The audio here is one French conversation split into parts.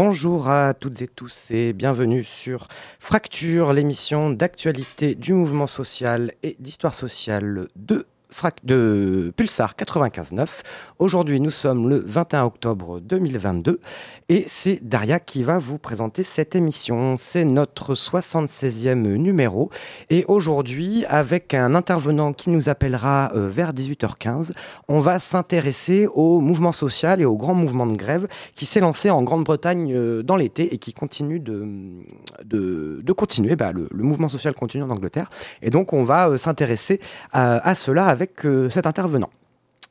Bonjour à toutes et tous et bienvenue sur Fracture, l'émission d'actualité du mouvement social et d'histoire sociale de de Pulsar 95.9. Aujourd'hui, nous sommes le 21 octobre 2022 et c'est Daria qui va vous présenter cette émission. C'est notre 76e numéro et aujourd'hui, avec un intervenant qui nous appellera euh, vers 18h15, on va s'intéresser au mouvement social et au grand mouvement de grève qui s'est lancé en Grande-Bretagne euh, dans l'été et qui continue de, de, continuer. Bah, le, mouvement social continue en Angleterre et donc on va euh, s'intéresser à, à cela avec euh, cet intervenant.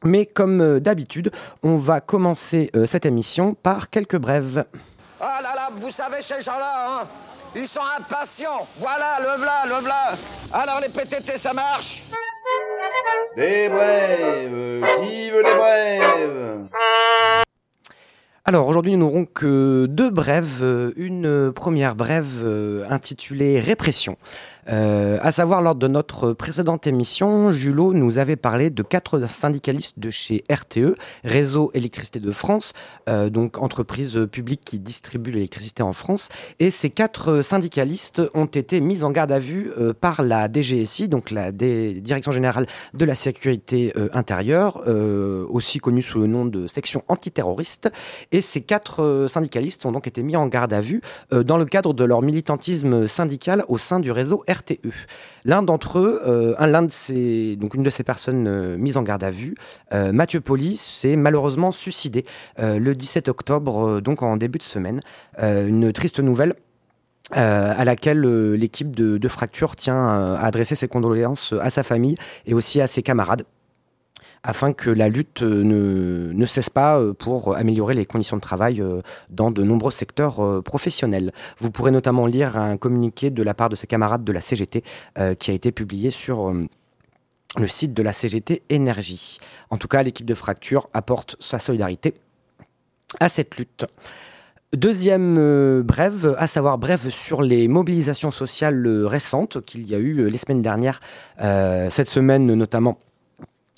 Mais comme euh, d'habitude, on va commencer euh, cette émission par quelques brèves. Ah là là, vous savez ces gens-là, hein Ils sont impatients. Voilà, le v'là, le v'là. Alors les PTT, ça marche? Des brèves. Qui veut des brèves alors aujourd'hui nous n'aurons que deux brèves. Une première brève intitulée Répression. Euh, à savoir, lors de notre précédente émission, Julot nous avait parlé de quatre syndicalistes de chez RTE, Réseau Électricité de France, euh, donc entreprise publique qui distribue l'électricité en France. Et ces quatre syndicalistes ont été mis en garde à vue euh, par la DGSI, donc la Direction Générale de la Sécurité euh, Intérieure, aussi connue sous le nom de section antiterroriste. Et ces quatre syndicalistes ont donc été mis en garde à vue dans le cadre de leur militantisme syndical au sein du réseau RTE. L'un d'entre eux, euh, une de ces personnes euh, mises en garde à vue, euh, Mathieu Poli, s'est malheureusement suicidé le 17 octobre, donc en début de semaine. une triste nouvelle. à laquelle l'équipe de, Fracture tient à adresser ses condoléances à sa famille et aussi à ses camarades afin que la lutte euh, ne, cesse pas euh, pour améliorer les conditions de travail euh, dans de nombreux secteurs professionnels. Vous pourrez notamment lire un communiqué de la part de ses camarades de la CGT qui a été publié sur le site de la CGT Énergie. En tout cas, l'équipe de Fracture apporte sa solidarité à cette lutte. Deuxième brève, à savoir brève sur les mobilisations sociales récentes qu'il y a eu les semaines dernières, cette semaine notamment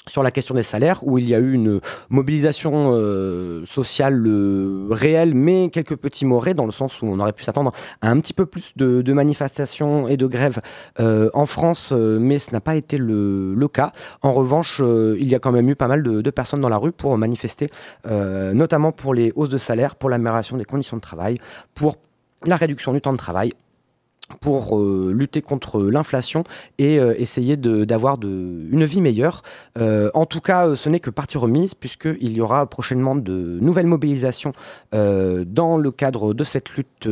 sur la question des salaires, où il y a eu une mobilisation euh, sociale euh, réelle, mais quelques petits morets, dans le sens où on aurait pu s'attendre à un petit peu plus de, manifestations et de grèves euh, en France, mais ce n'a pas été le, cas. En revanche, il y a quand même eu pas mal de personnes dans la rue pour manifester, notamment pour les hausses de salaire, pour l'amélioration des conditions de travail, pour la réduction du temps de travail pour euh, lutter contre l'inflation et euh, essayer d'avoir une vie meilleure. Euh, en tout cas, ce n'est que partie remise puisqu'il y aura prochainement de nouvelles mobilisations dans le cadre de cette lutte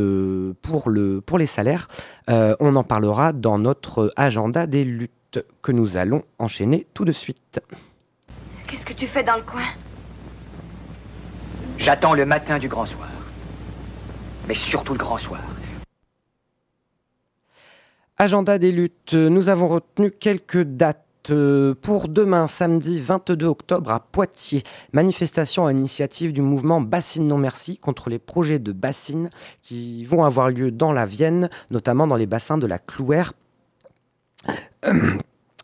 pour, le, pour les salaires. on en parlera dans notre agenda des luttes que nous allons enchaîner tout de suite. Qu'est-ce que tu fais dans le coin? J'attends le matin du grand soir. Mais surtout le grand soir. Agenda des luttes, nous avons retenu quelques dates pour demain, samedi 22 octobre à Poitiers. Manifestation à initiative du mouvement Bassine Non Merci contre les projets de bassines qui vont avoir lieu dans la Vienne, notamment dans les bassins de la Clouère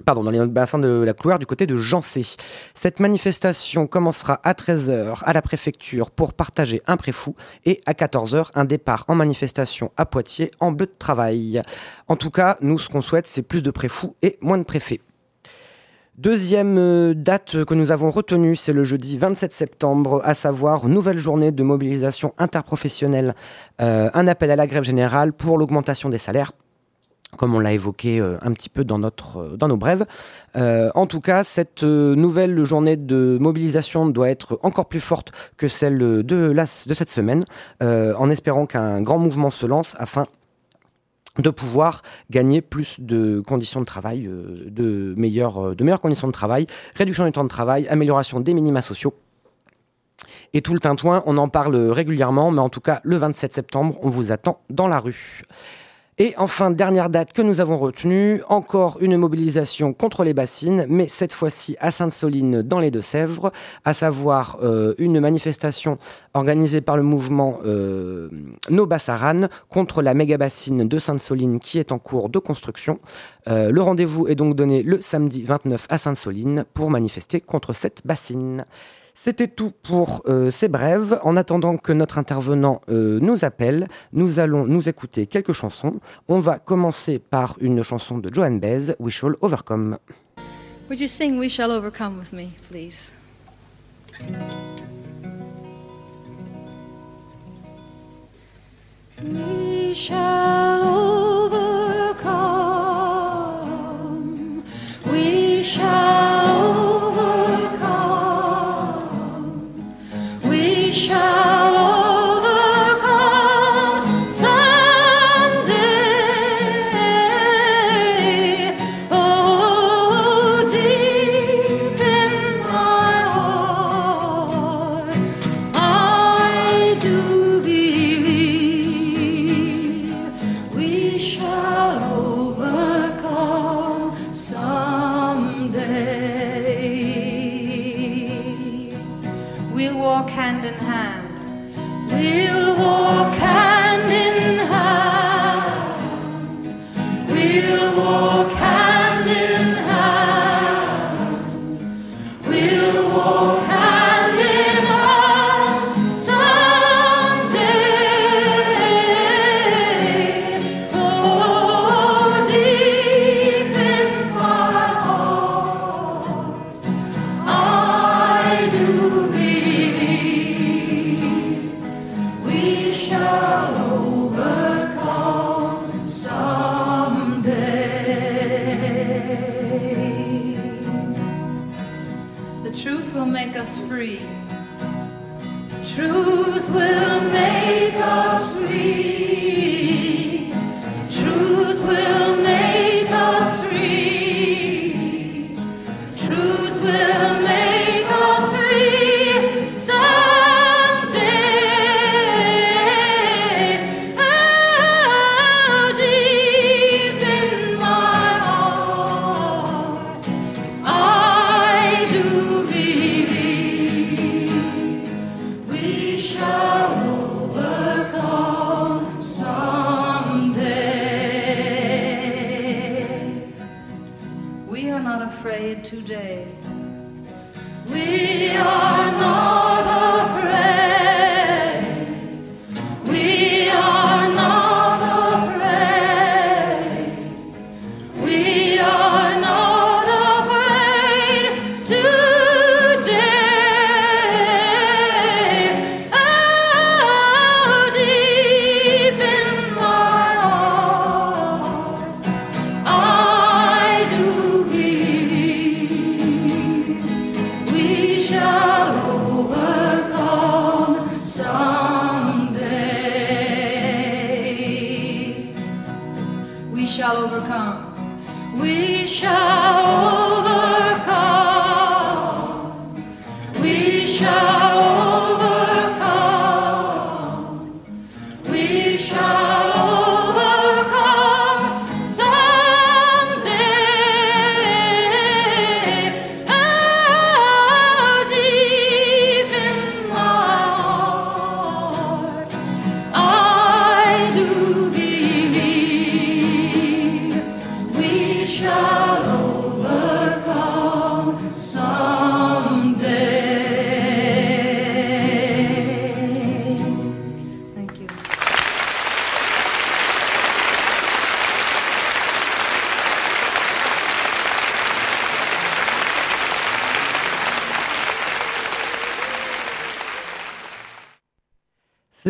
pardon, dans les bassins de la Clouère du côté de Jancé. Cette manifestation commencera à 13h à la préfecture pour partager un préfou et à 14h un départ en manifestation à Poitiers en bleu de travail. En tout cas, nous, ce qu'on souhaite, c'est plus de préfous et moins de préfets. Deuxième euh, date que nous avons retenue, c'est le jeudi 27 septembre, à savoir nouvelle journée de mobilisation interprofessionnelle, euh, un appel à la grève générale pour l'augmentation des salaires comme on l'a évoqué euh, un petit peu dans, notre, euh, dans nos brèves. Euh, en tout cas, cette nouvelle journée de mobilisation doit être encore plus forte que celle de, la, de cette semaine, en espérant qu'un grand mouvement se lance afin de pouvoir gagner plus de conditions de travail, de, meilleures, de meilleures conditions de travail, réduction du temps de travail, amélioration des minima sociaux. Et tout le tintouin, on en parle régulièrement, mais en tout cas, le 27 septembre, on vous attend dans la rue. Et enfin, dernière date que nous avons retenue, encore une mobilisation contre les bassines, mais cette fois-ci à Sainte-Soline dans les Deux-Sèvres, à savoir euh, une manifestation organisée par le mouvement euh, No contre la méga bassine de Sainte-Soline qui est en cours de construction. Euh, le rendez-vous est donc donné le samedi 29 à Sainte-Soline pour manifester contre cette bassine. C'était tout pour euh, ces brèves. En attendant que notre intervenant euh, nous appelle, nous allons nous écouter quelques chansons. On va commencer par une chanson de Joan Baez, We Shall Overcome. Would you sing We Shall Overcome with me, please? We shall overcome. We shall.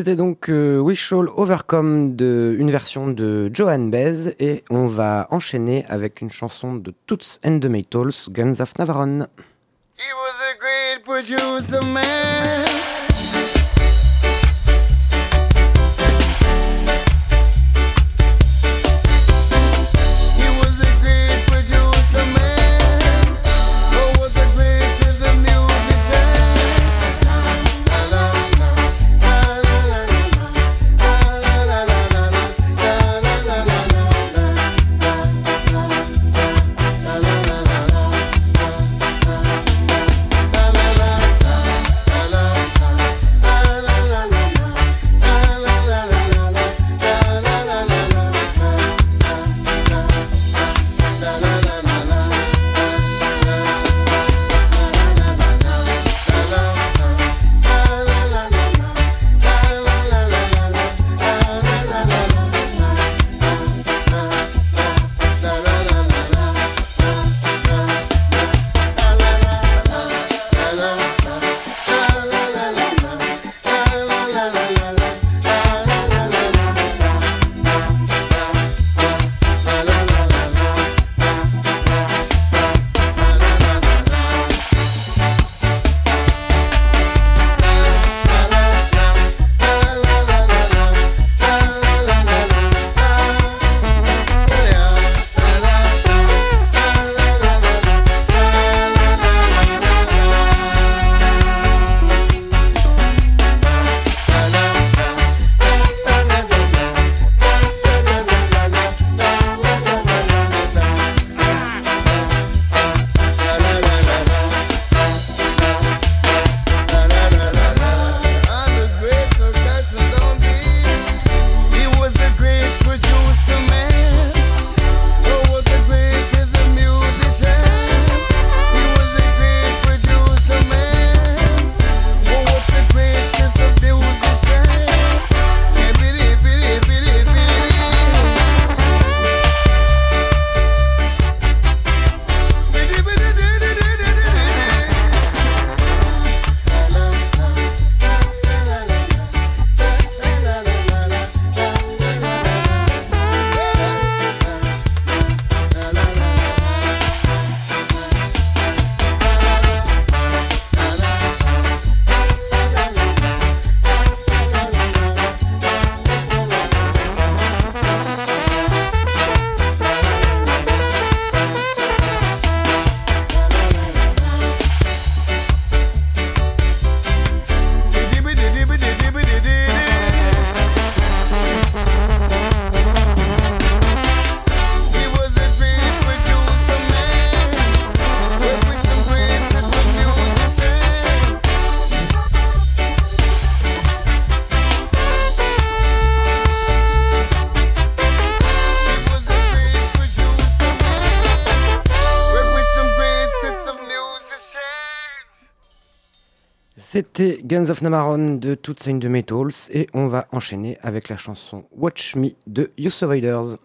C'était donc euh, We Shall Overcome, de, une version de Johan Baez, et on va enchaîner avec une chanson de Toots and the Maytals, Guns of Navarone. C'était Guns of Namaron de Toots and the Metals et on va enchaîner avec la chanson Watch Me de You Survivors.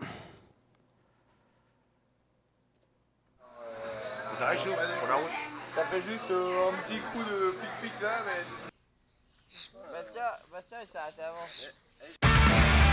Ça fait juste un petit coup de pic-pic là, mais. Bastia, Bastia, il s'est arrêté avant.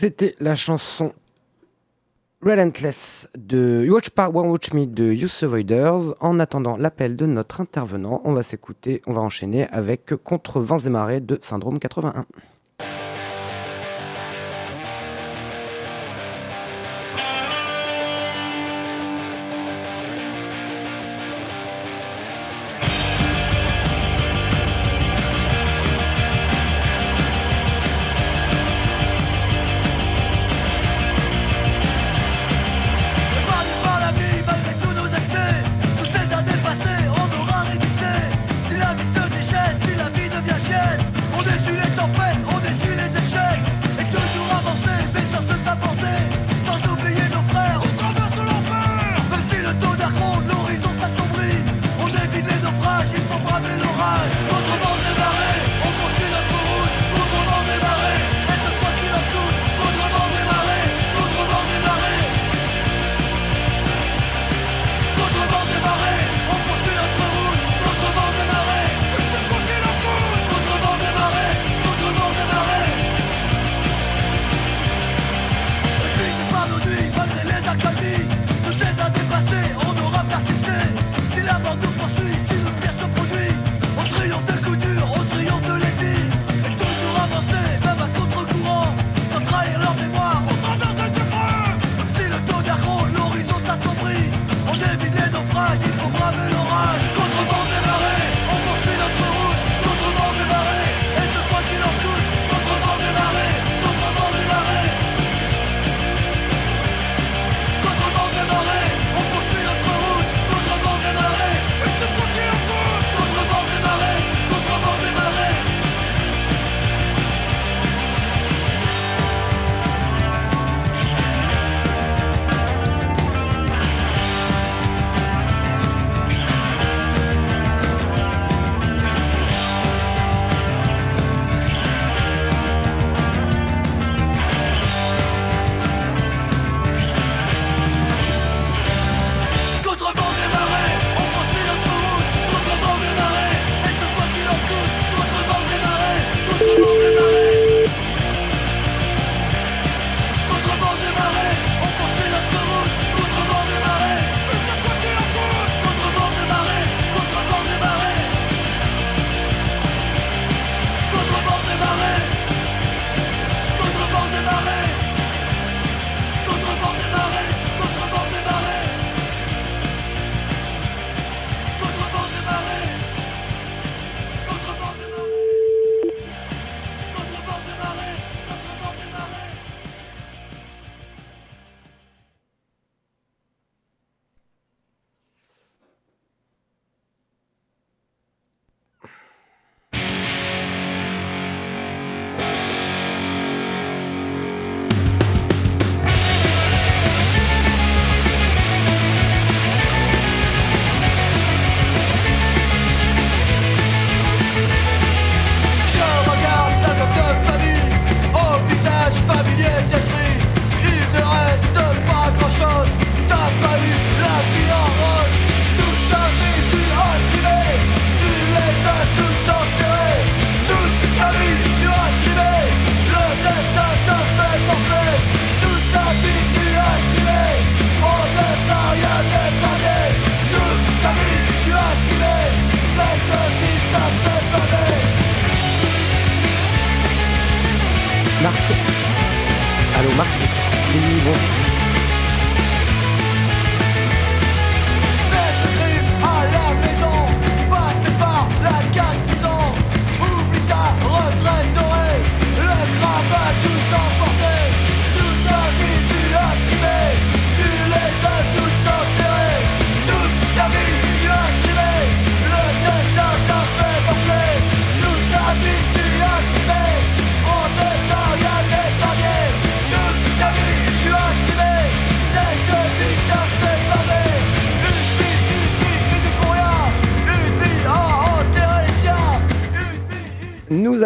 C'était la chanson Relentless de You Watch Part Me de Youth Avoiders. En attendant l'appel de notre intervenant, on va s'écouter, on va enchaîner avec Contre vents et marées de Syndrome 81.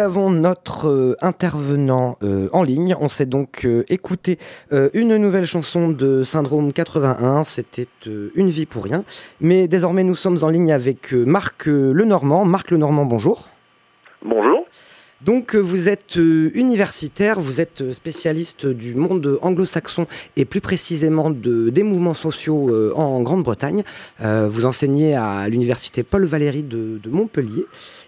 Avons notre euh, intervenant euh, en ligne. On s'est donc euh, écouté une nouvelle chanson de Syndrome 81. C'était Une vie pour rien. Mais désormais, nous sommes en ligne avec Marc Lenormand. Marc Lenormand, bonjour. Bonjour. Donc, vous êtes universitaire, vous êtes spécialiste du monde anglo-saxon et plus précisément de, des mouvements sociaux euh, en Grande-Bretagne. Euh, vous enseignez à l'université Paul Valéry de, de Montpellier.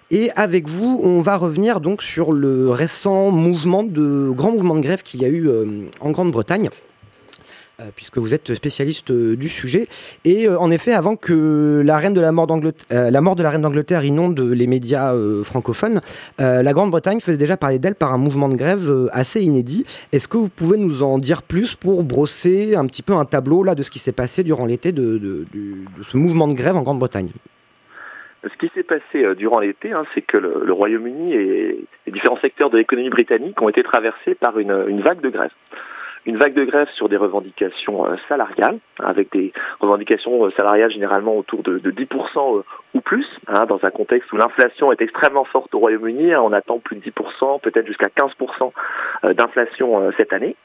Et avec vous, on va revenir donc sur le récent mouvement de grand mouvement de grève qu'il y a eu euh, en Grande-Bretagne. euh, puisque vous êtes spécialiste euh, du sujet. Et en effet, avant que la, mort de la reine d'Angleterre inonde les médias francophones, la Grande-Bretagne faisait déjà parler d'elle par un mouvement de grève assez inédit. Est-ce que vous pouvez nous en dire plus pour brosser un petit peu un tableau là, de ce qui s'est passé durant l'été de ce mouvement de grève en Grande-Bretagne? Ce qui s'est passé euh, durant l'été, hein, c'est que le, Royaume-Uni et les différents secteurs de l'économie britannique ont été traversés par une, une vague de grève. Une vague de grève sur des revendications euh, salariales, avec des revendications euh, salariales généralement autour de, de 10% euh, ou plus, hein, dans un contexte où l'inflation est extrêmement forte au Royaume-Uni. hein, on attend plus de 10%, peut-être jusqu'à 15% euh, d'inflation cette année.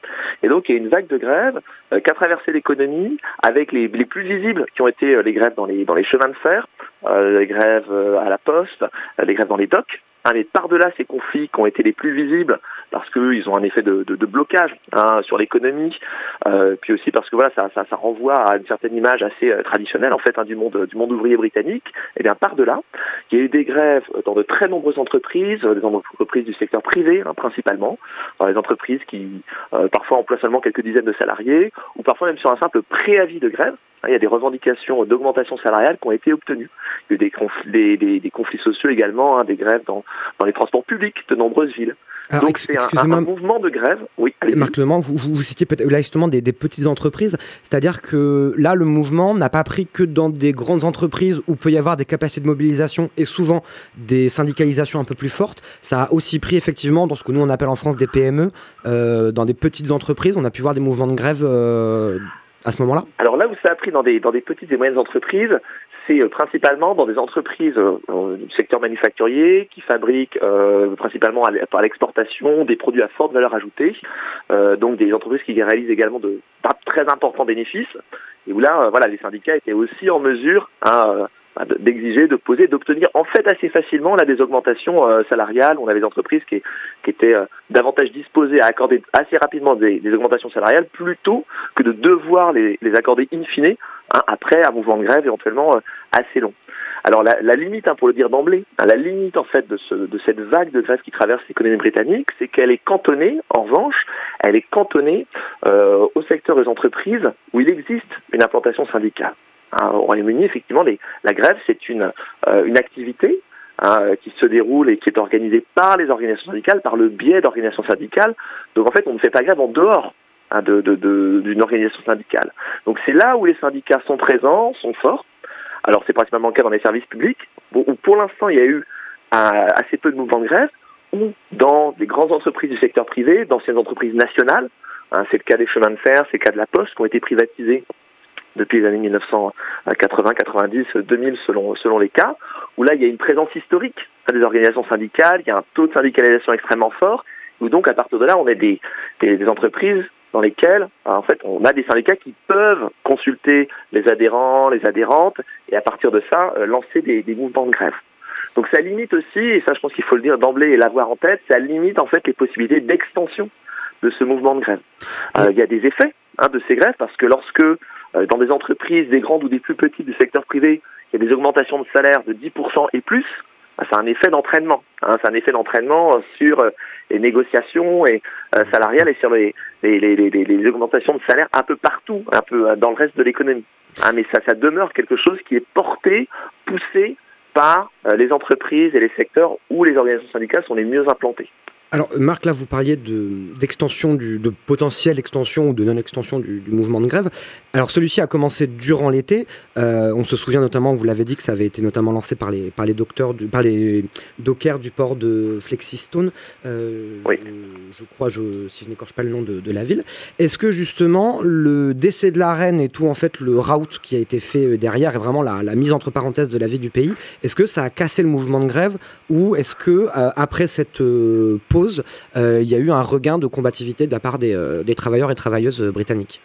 Et donc il y a une vague de grève euh, qui a traversé l'économie, avec les, plus visibles qui ont été les grèves dans les, chemins de fer, les grèves à la poste, les grèves dans les docks. Mais par-delà ces conflits qui ont été les plus visibles, parce qu'ils ont un effet de, blocage hein, sur l'économie, euh, puis aussi parce que voilà, ça, ça, renvoie à une certaine image assez euh, traditionnelle en fait hein, du monde du monde ouvrier britannique. Et bien par-delà, il y a eu des grèves dans de très nombreuses entreprises, euh, des entreprises du secteur privé hein, principalement, dans les entreprises qui parfois emploient seulement quelques dizaines de salariés, ou parfois même sur un simple préavis de grève. Hein, Il y a des revendications d'augmentation salariale qui ont été obtenues. Il y a eu des, conflits, des, des- des conflits sociaux également, hein, des grèves dans, dans les transports publics de nombreuses villes. Alors, Donc c'est un- un, mouvement de grève. Oui. Marc vous, vous citiez peut-être là justement des, des petites entreprises, c'est-à-dire que là, le mouvement n'a pas pris que dans des grandes entreprises où peut y avoir des capacités de mobilisation et souvent des syndicalisations un peu plus fortes. Ça a aussi pris effectivement dans ce que nous on appelle en France des PME, euh, dans des petites entreprises. On a pu voir des mouvements de grève euh, à. Alors là où ça a pris dans des, dans des petites et moyennes entreprises, c'est euh, principalement dans des entreprises euh, euh, du secteur manufacturier qui fabriquent principalement à par l'exportation des produits à forte valeur ajoutée, donc des entreprises qui réalisent également de pas très importants bénéfices, et où là, voilà, les syndicats étaient aussi en mesure hein, bah, de- d'exiger, de poser, d'obtenir en fait assez facilement là des augmentations euh, salariales. On avait des entreprises qui, étaient euh, davantage disposées à accorder assez rapidement des, augmentations salariales plutôt que de devoir les, accorder in fine hein, après un mouvement de grève éventuellement euh, assez long. Alors la, limite, hein, pour le dire d'emblée, hein, la limite en fait de, de cette vague de grève qui traverse l'économie britannique, c'est qu'elle est cantonnée, en revanche, elle est cantonnée au secteur des entreprises où il existe une implantation syndicale. Hein, au Royaume-Uni, effectivement, les- la grève, c'est une, euh, une activité hein, qui se déroule et qui est organisée par les organisations syndicales, par le biais d'organisations syndicales. Donc en fait, on ne fait pas grève en dehors hein, d'une organisation syndicale. Donc c'est là où les syndicats sont présents, sont forts. Alors c'est principalement le cas dans les services publics, où pour l'instant il y a eu euh, assez peu de mouvements de grève, ou dans des grandes entreprises du secteur privé, d'anciennes entreprises nationales. Hein, c'est le cas des chemins de fer, c'est le cas de la Poste, qui ont été privatisés depuis les années 1980, 90, 2000 selon, selon les cas, où là il y a une présence historique des organisations syndicales, il y a un taux de syndicalisation extrêmement fort, où donc à partir de là on a des, des, des entreprises dans lesquelles en fait on a des syndicats qui peuvent consulter les adhérents, les adhérentes, et à partir de ça euh, lancer des, des mouvements de grève. Donc ça limite aussi, et ça je pense qu'il faut le dire d'emblée et l'avoir en tête, ça limite en fait les possibilités d'extension de ce mouvement de grève. Euh, il y a des effets hein, de ces grèves parce que lorsque euh, dans des entreprises, des grandes ou des plus petites du secteur privé, il y a des augmentations de salaire de 10% et plus, c'est un effet d'entraînement. Hein, c'est un effet d'entraînement euh, sur euh, les négociations et salariales et sur les, les, les, les, augmentations de salaire un peu partout, un peu dans le reste de l'économie. Hein, mais ça, ça demeure quelque chose qui est porté, poussé par les entreprises et les secteurs où les organisations syndicales sont les mieux implantées. Alors, Marc, là, vous parliez de- d'extension, du- de potentielle extension ou de non-extension du, du mouvement de grève. Alors, celui-ci a commencé durant l'été. Euh, on se souvient notamment, vous l'avez dit, que ça avait été notamment lancé par les, par les docteurs, du, par les dockers du port de Flexistone. Euh, Oui. je, je crois, je, si je n'écorche pas le nom de, de la ville. Est-ce que justement le décès de la reine et tout en fait le route qui a été fait euh, derrière et vraiment la, la mise entre parenthèses de la vie du pays, est-ce que ça a cassé le mouvement de grève ou est-ce que euh, après cette euh, euh, il y a eu un regain de combativité de la part des, euh, des travailleurs et travailleuses euh, britanniques.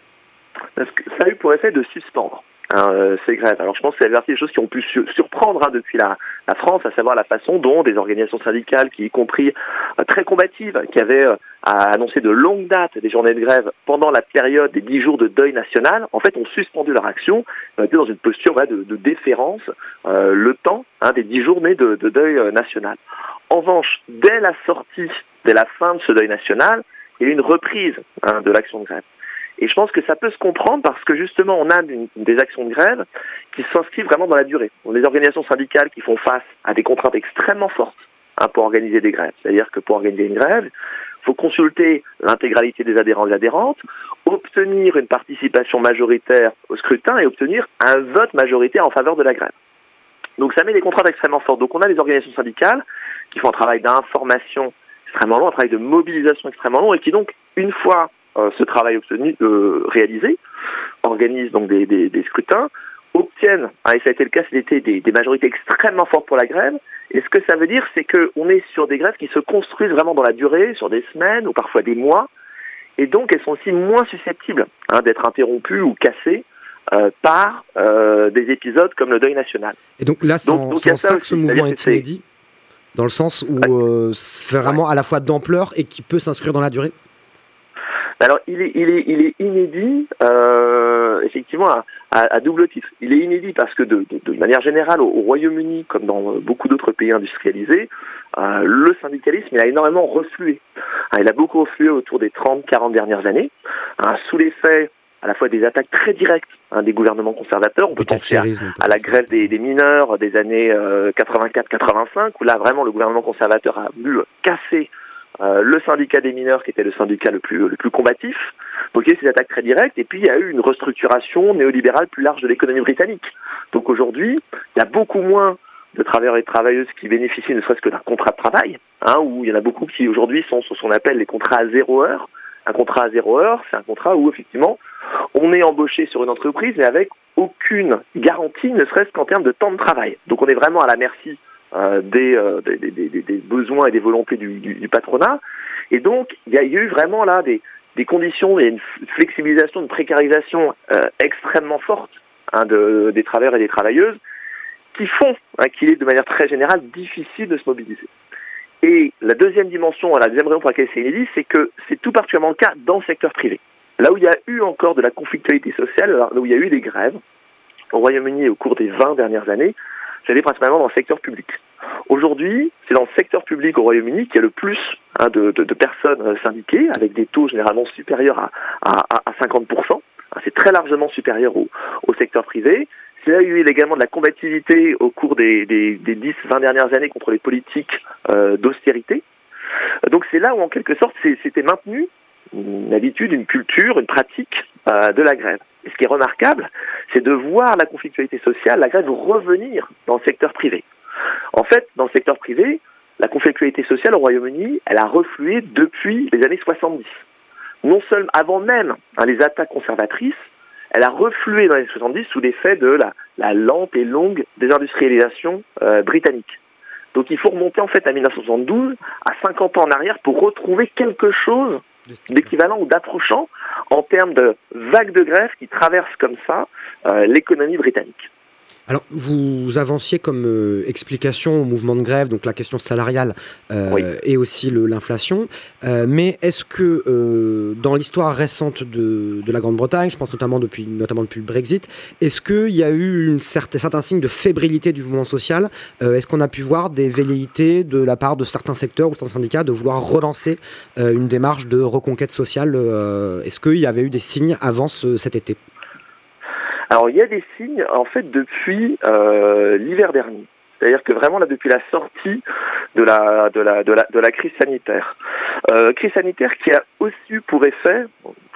Parce que ça a eu pour effet de suspendre hein, ces grèves. Alors je pense que c'est la partie des choses qui ont pu su- surprendre hein, depuis la, la France, à savoir la façon dont des organisations syndicales, qui y compris euh, très combatives, qui avaient euh, à annoncer de longues dates des journées de grève pendant la période des dix jours de deuil national, en fait ont suspendu leur action, euh, étaient dans une posture voilà, de, de déférence euh, le temps hein, des dix journées de, de deuil euh, national. En revanche, dès la sortie, dès la fin de ce deuil national, il y a eu une reprise hein, de l'action de grève. Et je pense que ça peut se comprendre parce que justement, on a des actions de grève qui s'inscrivent vraiment dans la durée. On a des organisations syndicales qui font face à des contraintes extrêmement fortes hein, pour organiser des grèves. C'est-à-dire que pour organiser une grève, il faut consulter l'intégralité des adhérents et adhérentes, obtenir une participation majoritaire au scrutin et obtenir un vote majoritaire en faveur de la grève. Donc ça met des contraintes extrêmement fortes. Donc on a des organisations syndicales qui font un travail d'information extrêmement long, un travail de mobilisation extrêmement long et qui donc, une fois ce travail obtenu, euh, réalisé, organisent donc des, des- des scrutins, obtiennent, hein, et ça a été le cas cet été, des, des majorités extrêmement fortes pour la grève. Et ce que ça veut dire, c'est qu'on est sur des grèves qui se construisent vraiment dans la durée, sur des semaines ou parfois des mois, et donc elles sont aussi moins susceptibles hein, d'être interrompues ou cassées euh, par euh, des épisodes comme le deuil national. Et donc là, c'est en, ça ça que ce mouvement est inédit dans le sens où euh, c'est vraiment à la fois d'ampleur et qui peut s'inscrire dans la durée Alors, il est, il est, il est inédit, euh, effectivement, à, à- à double titre. Il est inédit parce que, de, de- de manière générale, au, au Royaume-Uni, comme dans euh, beaucoup d'autres pays industrialisés, euh, le syndicalisme il a énormément reflué. Hein, il a beaucoup reflué autour des 30-40 dernières années, hein, sous l'effet à la fois des attaques très directes hein, des gouvernements conservateurs. On peut penser à, la grève des, des mineurs des années euh, 84-85, où là vraiment le gouvernement conservateur a voulu casser euh, le syndicat des mineurs, qui était le syndicat le plus, le plus combatif. Donc il y a eu ces attaques très directes, et puis il y a eu une restructuration néolibérale plus large de l'économie britannique. Donc aujourd'hui, il y a beaucoup moins de travailleurs et de travailleuses qui bénéficient ne serait-ce que d'un contrat de travail, hein, où il y en a beaucoup qui aujourd'hui sont sur ce qu'on appelle les contrats à zéro heure. Un contrat à zéro heure, c'est un contrat où effectivement on est embauché sur une entreprise, mais avec aucune garantie, ne serait-ce qu'en termes de temps de travail. Donc on est vraiment à la merci des, euh, des, besoins et des volontés du, patronat. Et donc il y, a il y a eu vraiment là des, conditions et une f- flexibilisation, une précarisation euh, extrêmement forte hein, de, des travailleurs et des travailleuses qui font hein, qu'il est de manière très générale difficile de se mobiliser. Et la deuxième dimension, la deuxième raison pour laquelle c'est inédit, c'est que c'est tout particulièrement le cas dans le secteur privé. Là où il y a eu encore de la conflictualité sociale, là où il y a eu des grèves, au Royaume-Uni au cours des 20 dernières années, c'était principalement dans le secteur public. Aujourd'hui, c'est dans le secteur public au Royaume-Uni qu'il y a le plus hein, de, de- de personnes syndiquées, avec des taux généralement supérieurs à, à, à- à 50%. Hein, C'est très largement supérieur au, au secteur privé. Il y a eu également de la combativité au cours des, des, des 10-20 dernières années contre les politiques euh, d'austérité. Donc c'est là où en quelque sorte c'était maintenu une habitude, une culture, une pratique euh, de la grève. Et ce qui est remarquable, c'est de voir la conflictualité sociale, la grève revenir dans le secteur privé. En fait, dans le secteur privé, la conflictualité sociale au Royaume-Uni, elle a reflué depuis les années 70. Non seulement avant même hein, les attaques conservatrices, elle a reflué dans les années 70 sous l'effet de la, lente et longue désindustrialisation euh, britannique. Donc il faut remonter en fait à 1972, à 50 ans en arrière, pour retrouver quelque chose d'équivalent ou d'approchant en termes de vagues de grève qui traversent comme ça euh, l'économie britannique. Alors, vous avanciez comme euh, explication au mouvement de grève, donc la question salariale euh, Oui. et aussi l'inflation. Euh, mais est-ce que euh, dans l'histoire récente de, de la Grande-Bretagne, je pense notamment depuis, notamment depuis le Brexit, est-ce qu'il y a eu une certaine, certains signes de fébrilité du mouvement social Euh, Est-ce qu'on a pu voir des velléités de la part de certains secteurs ou certains syndicats de vouloir relancer euh, une démarche de reconquête sociale euh, Est-ce qu'il y avait eu des signes avant ce- cet été? Alors il y a des signes en fait depuis euh, l'hiver dernier. C'est-à-dire que vraiment là depuis la sortie de la de la de la, de la crise sanitaire, euh, crise sanitaire qui a aussi eu pour effet,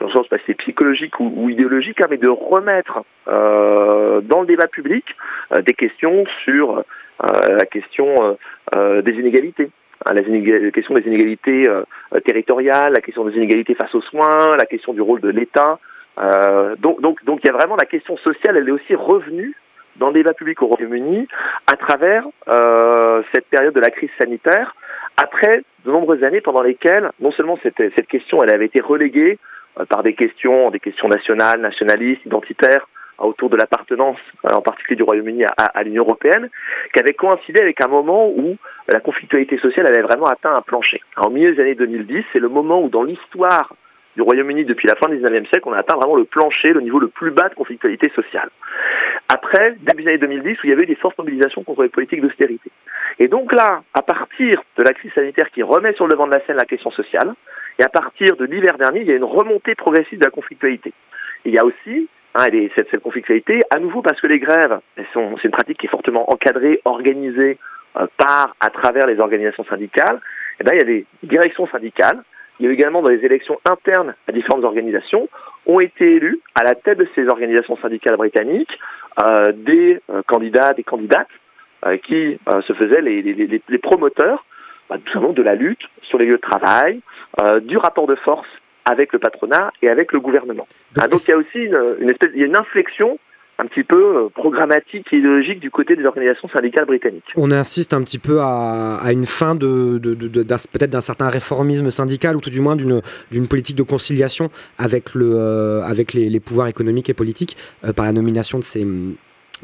je ne sais pas si c'est psychologique ou, idéologique, hein, mais de remettre euh, dans le débat public euh, des questions sur euh, la question euh, des inégalités. Hein, la question des inégalités euh, territoriales, la question des inégalités face aux soins, la question du rôle de l'État. Euh, donc, donc, donc, il y a vraiment la question sociale, elle est aussi revenue dans le débat public au Royaume-Uni à travers euh, cette période de la crise sanitaire, après de nombreuses années pendant lesquelles non seulement cette, cette question, elle avait été reléguée euh, par des questions, des questions nationales, nationalistes, identitaires, autour de l'appartenance, euh, en particulier du Royaume-Uni à, à l'Union européenne, qui avait coïncidé avec un moment où la conflictualité sociale avait vraiment atteint un plancher. Au milieu des années 2010, c'est le moment où dans l'histoire du Royaume-Uni depuis la fin du 19e siècle, on a atteint vraiment le plancher, le niveau le plus bas de conflictualité sociale. Après, début des années 2010, où il y avait des fortes mobilisations contre les politiques d'austérité. Et donc là, à partir de la crise sanitaire qui remet sur le devant de la scène la question sociale, et à partir de l'hiver dernier, il y a une remontée progressive de la conflictualité. Il y a aussi hein, et cette, cette conflictualité, à nouveau parce que les grèves, c'est une pratique qui est fortement encadrée, organisée euh, par, à travers les organisations syndicales, et ben, il y a des directions syndicales il y a eu également dans les élections internes à différentes organisations, ont été élus à la tête de ces organisations syndicales britanniques euh, des euh, candidats, des candidates euh, qui euh, se faisaient les, les, les- les promoteurs bah, tout simplement de la lutte sur les lieux de travail, du rapport de force avec le patronat et avec le gouvernement. Ah, donc il y a aussi une, une espèce, il y a une inflexion un petit peu euh, programmatique et idéologique du côté des organisations syndicales britanniques. On insiste un petit peu à, à une fin de, peut-être d'un certain réformisme syndical ou tout du moins d'une, d'une politique de conciliation avec, le, euh, avec les, les pouvoirs économiques et politiques euh, par la nomination de ces,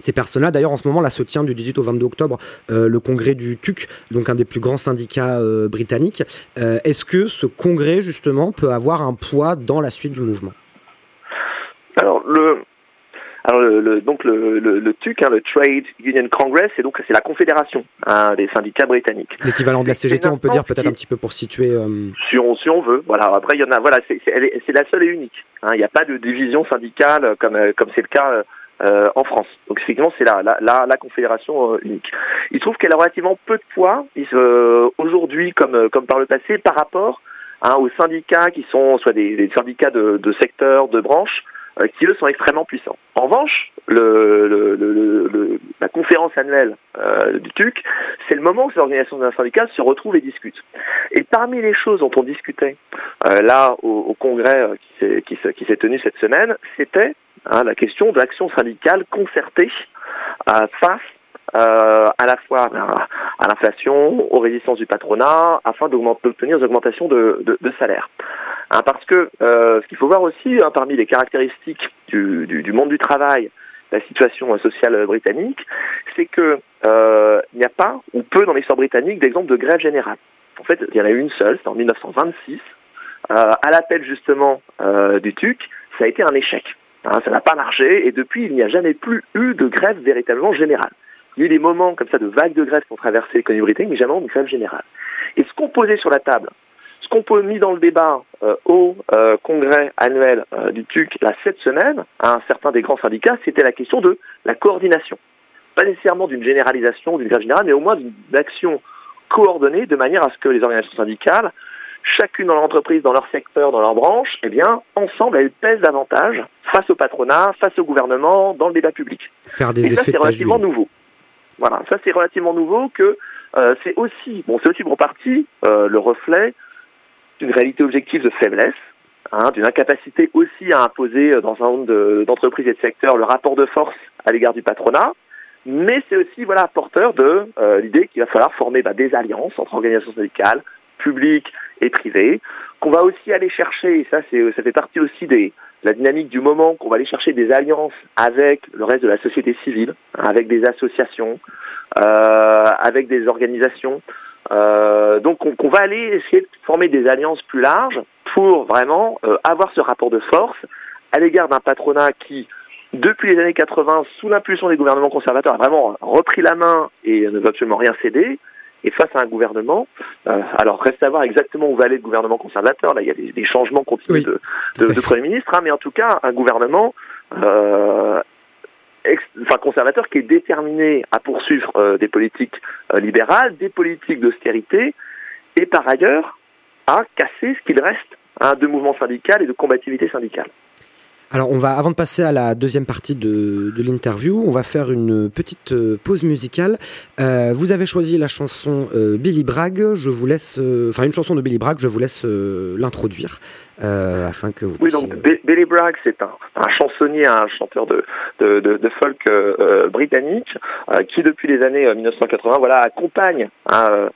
ces personnes-là. D'ailleurs, en ce moment, là, se tient du 18 au 22 octobre euh, le congrès du TUC, donc un des plus grands syndicats euh, britanniques. Euh, est-ce que ce congrès, justement, peut avoir un poids dans la suite du mouvement? Alors le alors le, le- donc le, le, le TUC, hein, le Trade Union Congress, c'est donc c'est la confédération hein, des syndicats britanniques. L'équivalent de la CGT, on peut dire peut-être un petit peu pour situer. euh, Si on, si on veut, voilà. Après il y en a, voilà, c'est la seule et unique. hein. Il n'y a pas de division syndicale comme euh, comme c'est le cas euh, euh, en France. Donc effectivement c'est la, la, la, la confédération euh, unique. Il trouve qu'elle a relativement peu de poids euh, aujourd'hui comme euh, comme par le passé par rapport hein, aux syndicats qui sont soit des, des syndicats de, de secteurs, de branches, euh, qui eux sont extrêmement puissants. En revanche, le, le, le- la conférence annuelle euh, du TUC, c'est le moment où ces organisations syndicales se retrouvent et discutent. Et parmi les choses dont on discutait euh, là au, au congrès euh, qui s'est qui s'est- tenu cette semaine, c'était hein, la question de l'action syndicale concertée euh, face euh, à la fois à, à l'inflation, aux résistances du patronat, afin d'obtenir des augmentations de, salaire. Hein, parce que euh, ce qu'il faut voir aussi, hein, parmi les caractéristiques du, monde du travail, la situation euh, sociale euh, britannique, c'est que euh, il n'y a pas ou peu dans l'histoire britannique d'exemples de grève générale. En fait, il y en a eu une seule, c'était en 1926, euh, à l'appel justement euh, du TUC, ça a été un échec. Hein, ça n'a pas marché et depuis, il n'y a jamais plus eu de grève véritablement générale. Il y a eu des moments comme ça de vagues de grève qui ont traversé l'économie britannique, mais jamais de grève générale. Et ce qu'on posait sur la table, ce qu'on peut mis dans le débat euh, au euh, congrès annuel euh, du TUC là, cette semaine, à un certain des grands syndicats, c'était la question de la coordination. Pas nécessairement d'une généralisation, d'une grève générale, mais au moins d'une action coordonnée de manière à ce que les organisations syndicales, chacune dans leur entreprise, dans leur secteur, dans leur branche, eh bien, ensemble, elles pèsent davantage face au patronat, face au gouvernement, dans le débat public. faire des Et ça, c'est relativement nouveau. Voilà, ça c'est relativement nouveau que euh, c'est aussi, bon, c'est aussi pour partie euh, le reflet d'une réalité objective de faiblesse, hein, d'une incapacité aussi à imposer euh, dans un nombre de- d'entreprises et de secteurs le rapport de force à l'égard du patronat, mais c'est aussi voilà porteur de euh, l'idée qu'il va falloir former bah, des alliances entre organisations syndicales, publiques et privées, qu'on va aussi aller chercher, et ça c'est ça fait partie aussi des la dynamique du moment qu'on va aller chercher des alliances avec le reste de la société civile, hein, avec des associations, euh, avec des organisations. Euh, donc on, qu'on va aller essayer de former des alliances plus larges pour vraiment euh, avoir ce rapport de force à l'égard d'un patronat qui, depuis les années 80, sous l'impulsion des gouvernements conservateurs, a vraiment repris la main et ne veut absolument rien céder. Et face à un gouvernement, euh, alors reste à voir exactement où va aller le gouvernement conservateur. Là, il y a des, des changements continus de, de, de Premier ministre, hein, mais en tout cas, un gouvernement euh, ex- enfin, conservateur qui est déterminé à poursuivre euh, des politiques libérales, des politiques d'austérité, et par ailleurs à casser ce qu'il reste hein, de mouvement syndical et de combativité syndicale. Alors, on va, avant de passer à la deuxième partie de, de l'interview, on va faire une petite euh, pause musicale. Euh, vous avez choisi la chanson euh, Billy Bragg. Je vous laisse, enfin une chanson de Billy Bragg. Je vous laisse l'introduire afin que vous. Oui, donc Bi- Billy Bragg, c'est un, un chansonnier, un chanteur de, de, de, de folk britannique qui, depuis les années euh, 1980, voilà, accompagne hein,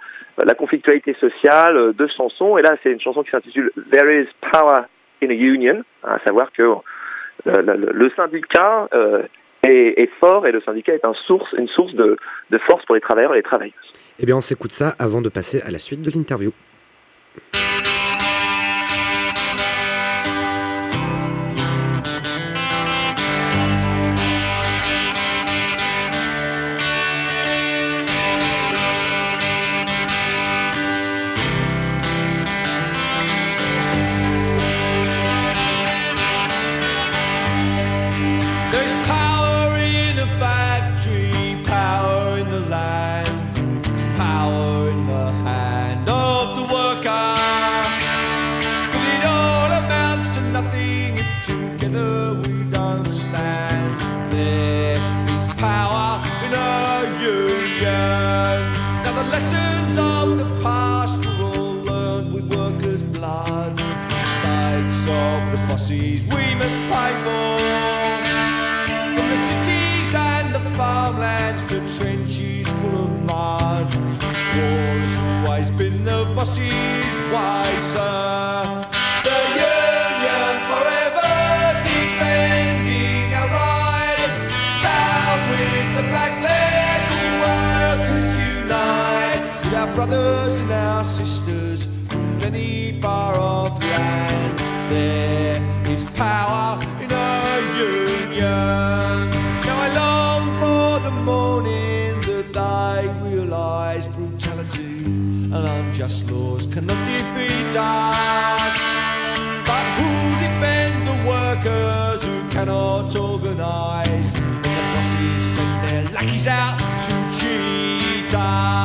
la conflictualité sociale de chansons. Et là, c'est une chanson qui s'intitule There is Power in a Union, à savoir que le, syndicat euh, est, fort et le syndicat est une source de force pour les travailleurs et les travailleuses. Eh bien, on s'écoute ça avant de passer à la suite de l'interview. Jackie's out to cheat.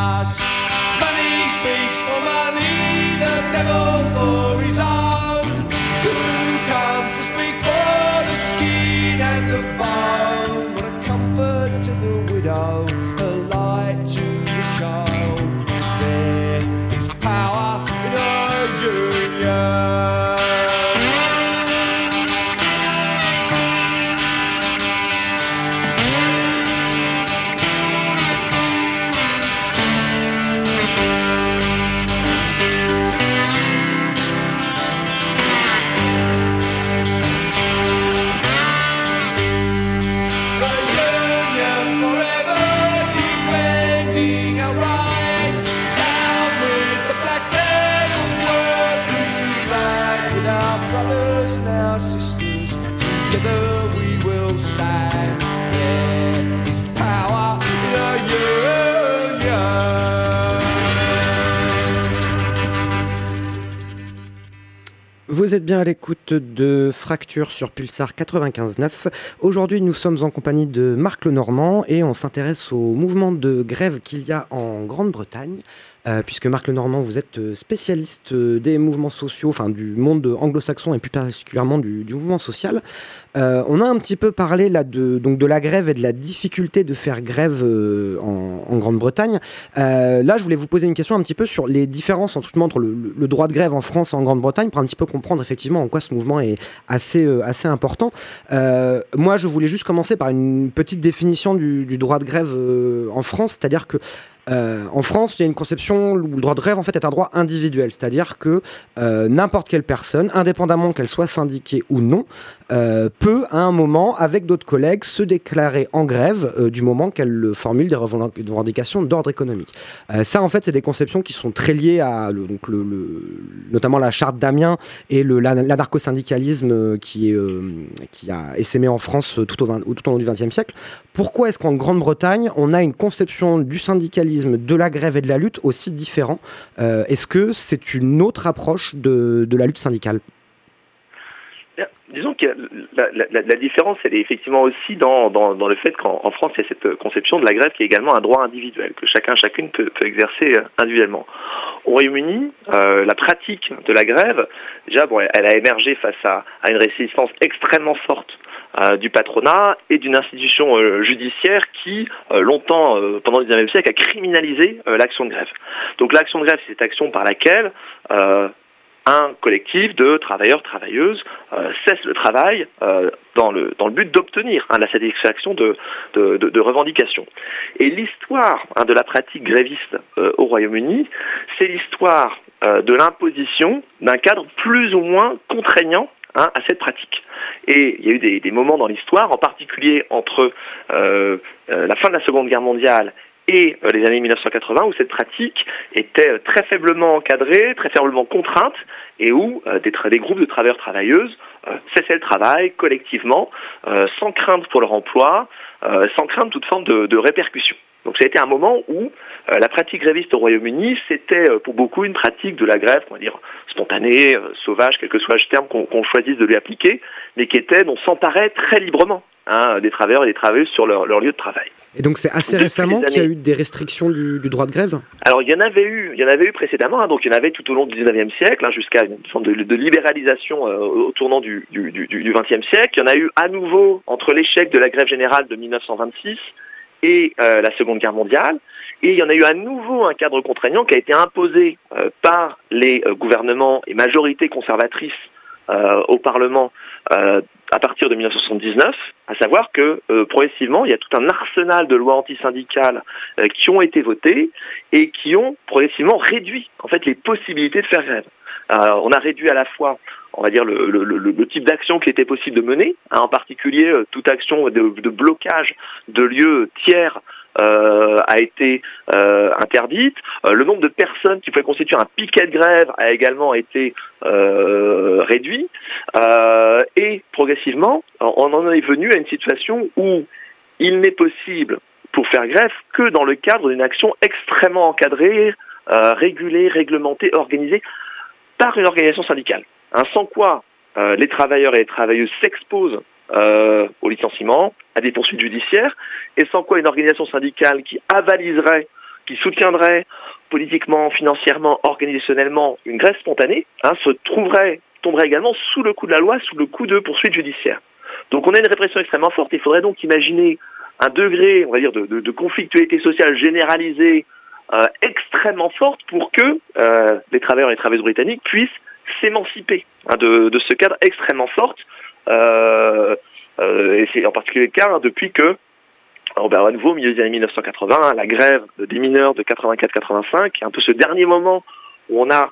Bien à l'écoute de Fracture sur Pulsar 95.9. Aujourd'hui, nous sommes en compagnie de Marc Lenormand et on s'intéresse au mouvement de grève qu'il y a en Grande-Bretagne. Euh, puisque Marc Lenormand, vous êtes euh, spécialiste euh, des mouvements sociaux, enfin du monde anglo-saxon et plus particulièrement du, du mouvement social. Euh, on a un petit peu parlé là de, donc de la grève et de la difficulté de faire grève euh, en, en Grande-Bretagne. Là, je voulais vous poser une question un petit peu sur les différences entre, le, le- droit de grève en France et en Grande-Bretagne pour un petit peu comprendre effectivement en quoi ce mouvement est assez, assez important. Moi, je voulais juste commencer par une petite définition du, du droit de grève en France, c'est-à-dire que Euh, en France, il y a une conception où le droit de grève en fait est un droit individuel, c'est-à-dire que euh, n'importe quelle personne, indépendamment qu'elle soit syndiquée ou non, euh, peut à un moment, avec d'autres collègues, se déclarer en grève du moment qu'elle formule des revendic- des revendications d'ordre économique. Ça, en fait, c'est des conceptions qui sont très liées à notamment la charte d'Amiens et l'anarcho-syndicalisme qui, est, qui a essaimé en France tout au, 20 tout au long du XXe siècle. Pourquoi est-ce qu'en Grande-Bretagne, on a une conception du syndicalisme, de la grève et de la lutte aussi différent Euh, Est-ce que c'est une autre approche de, de la lutte syndicale? Bien, Disons que la, différence, elle est effectivement aussi dans, dans, le fait qu'en en France, il y a cette conception de la grève qui est également un droit individuel, que chacun, chacune peut, exercer euh, individuellement. Au Royaume-Uni, euh, la pratique de la grève, déjà, bon, elle a émergé face à, à une résistance extrêmement forte du patronat et d'une institution euh, judiciaire qui, euh, longtemps, euh, pendant le 19e siècle, a criminalisé euh, l'action de grève. Donc l'action de grève, c'est cette action par laquelle euh, un collectif de travailleurs, travailleuses euh, cesse le travail euh, dans, le, but d'obtenir hein, la satisfaction de, de, revendications. Et l'histoire hein, de la pratique gréviste euh, au Royaume-Uni, c'est l'histoire euh, de l'imposition d'un cadre plus ou moins contraignant hein, à cette pratique. Et il y a eu des, moments dans l'histoire, en particulier entre euh, euh, la fin de la Seconde Guerre mondiale et euh, les années 1980 où cette pratique était très faiblement encadrée, très faiblement contrainte et où des, groupes de travailleurs travailleuses cessaient le travail collectivement, sans crainte pour leur emploi, sans crainte toute forme de, de répercussion. Donc ça a été un moment où euh, la pratique gréviste au Royaume-Uni, c'était euh, pour beaucoup une pratique de la grève, on va dire spontanée, euh, sauvage, quel que soit le terme qu'on choisisse de lui appliquer, mais qui était, dont s'emparait très librement hein, des travailleurs et des travailleuses sur leur, leur lieu de travail. Et donc c'est assez Depuis récemment qu'il y a eu des restrictions du, du droit de grève? Alors il y en avait eu, il y en avait eu précédemment, hein, donc il y en avait tout au long du 19e siècle, hein, jusqu'à une forme de, de libéralisation au tournant du, du, du, du 20e siècle. Il y en a eu à nouveau entre l'échec de la grève générale de 1926 et euh, la Seconde Guerre mondiale. Et il y en a eu à nouveau un cadre contraignant qui a été imposé euh, par les euh, gouvernements et majorités conservatrices euh, au Parlement à partir de 1979, à savoir que progressivement, il y a tout un arsenal de lois antisyndicales qui ont été votées et qui ont progressivement réduit en fait les possibilités de faire grève. Euh, on a réduit à la fois, on va dire, le, type d'action qui était possible de mener, hein, en particulier euh, toute action de, blocage de lieux tiers euh, a été interdite. Le nombre de personnes qui pouvaient constituer un piquet de grève a également été réduit. Et progressivement, on en est venu à une situation où il n'est possible pour faire grève que dans le cadre d'une action extrêmement encadrée, régulée, réglementée, organisée par une organisation syndicale. Hein, sans quoi euh, les travailleurs et les travailleuses s'exposent euh, au licenciement, à des poursuites judiciaires, et sans quoi une organisation syndicale qui avaliserait, qui soutiendrait politiquement, financièrement, organisationnellement une grève spontanée, hein, se trouverait, tomberait également sous le coup de la loi, sous le coup de poursuites judiciaires. Donc on a une répression extrêmement forte. Il faudrait donc imaginer un degré, on va dire, de, de, de conflictualité sociale généralisée extrêmement forte pour que euh, les travailleurs et les travailleuses britanniques puissent s'émanciper hein, de, ce cadre extrêmement fort. Euh, euh, c'est en particulier le cas hein, depuis que, ben, à nouveau, au milieu des années 1980, hein, la grève des mineurs de 84-85, qui est un peu ce dernier moment où on a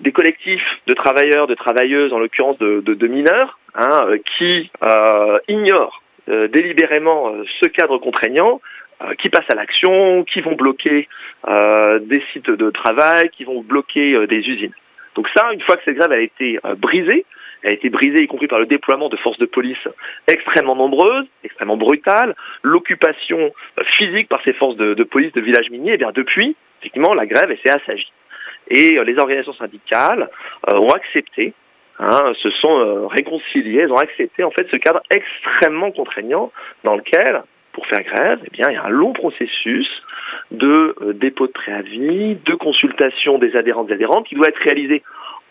des collectifs de travailleurs, de travailleuses, en l'occurrence de, mineurs, euh, qui euh, ignorent euh, délibérément euh, ce cadre contraignant, euh, qui passent à l'action, qui vont bloquer euh, des sites de travail, qui vont bloquer euh, des usines. Donc ça, une fois que cette grève a été euh, brisée, elle a été brisée y compris par le déploiement de forces de police extrêmement nombreuses, extrêmement brutales, l'occupation euh, physique par ces forces de, police de villages miniers, et bien depuis, effectivement, la grève s'est assagie. Et euh, les organisations syndicales euh, ont accepté, hein, se sont euh, réconciliées, elles ont accepté en fait ce cadre extrêmement contraignant dans lequel, pour faire grève, eh bien, il y a un long processus de euh, dépôt de préavis, de consultation des adhérents et des adhérentes qui doit être réalisé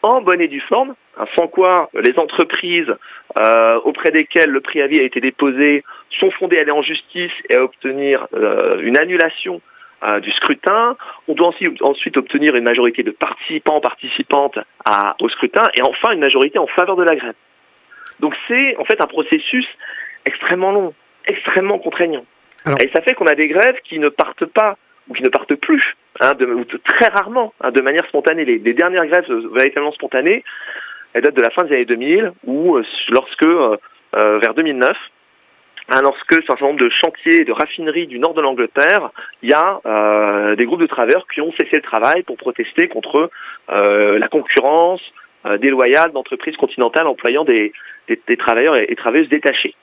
en bonne et due forme, hein, sans quoi euh, les entreprises euh, auprès desquelles le préavis a été déposé sont fondées à aller en justice et à obtenir une annulation du scrutin. On doit ensuite obtenir une majorité de participants, participantes au scrutin, et enfin une majorité en faveur de la grève. Donc c'est en fait un processus extrêmement long, extrêmement contraignant. Alors- Et ça fait qu'on a des grèves qui ne partent pas ou qui ne partent plus, hein, de, ou très rarement, hein, de manière spontanée. Les, les dernières grèves euh, véritablement spontanées, elles datent de la fin des années 2000, ou euh, lorsque, euh, euh, vers 2009, hein, lorsque sur un certain nombre de chantiers et de raffineries du nord de l'Angleterre, il y a euh, des groupes de travailleurs qui ont cessé le travail pour protester contre euh, la concurrence euh, déloyale d'entreprises continentales employant des, des, des travailleurs et, et travailleuses détachés.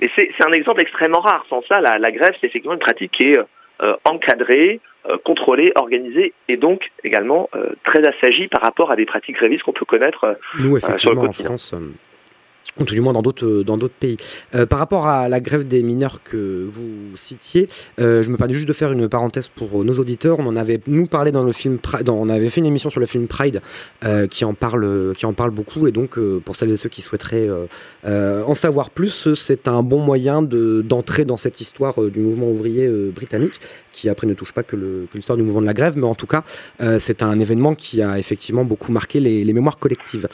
Et c'est c'est un exemple extrêmement rare. Sans ça, la, la grève, c'est effectivement une pratique qui est euh, encadrée, euh, contrôlée, organisée et donc également euh, très assagie par rapport à des pratiques grévistes qu'on peut connaître euh, Nous, euh, sur le effectivement, en. France, euh, ou tout du moins dans d'autres euh, dans d'autres pays. Euh, par rapport à la grève des mineurs que vous citiez, euh, je me permets juste de faire une parenthèse pour nos auditeurs. On en avait nous parlé dans le film, dans- on avait fait une émission sur le film Pride euh, qui en parle qui en parle beaucoup et donc euh, pour celles et ceux qui souhaiteraient euh, euh, en savoir plus, c'est un bon moyen de d'entrer dans cette histoire euh, du mouvement ouvrier euh, britannique qui après ne touche pas que l'histoire du mouvement de la grève, mais en tout cas euh, c'est un événement qui a effectivement beaucoup marqué les, mémoires collectives.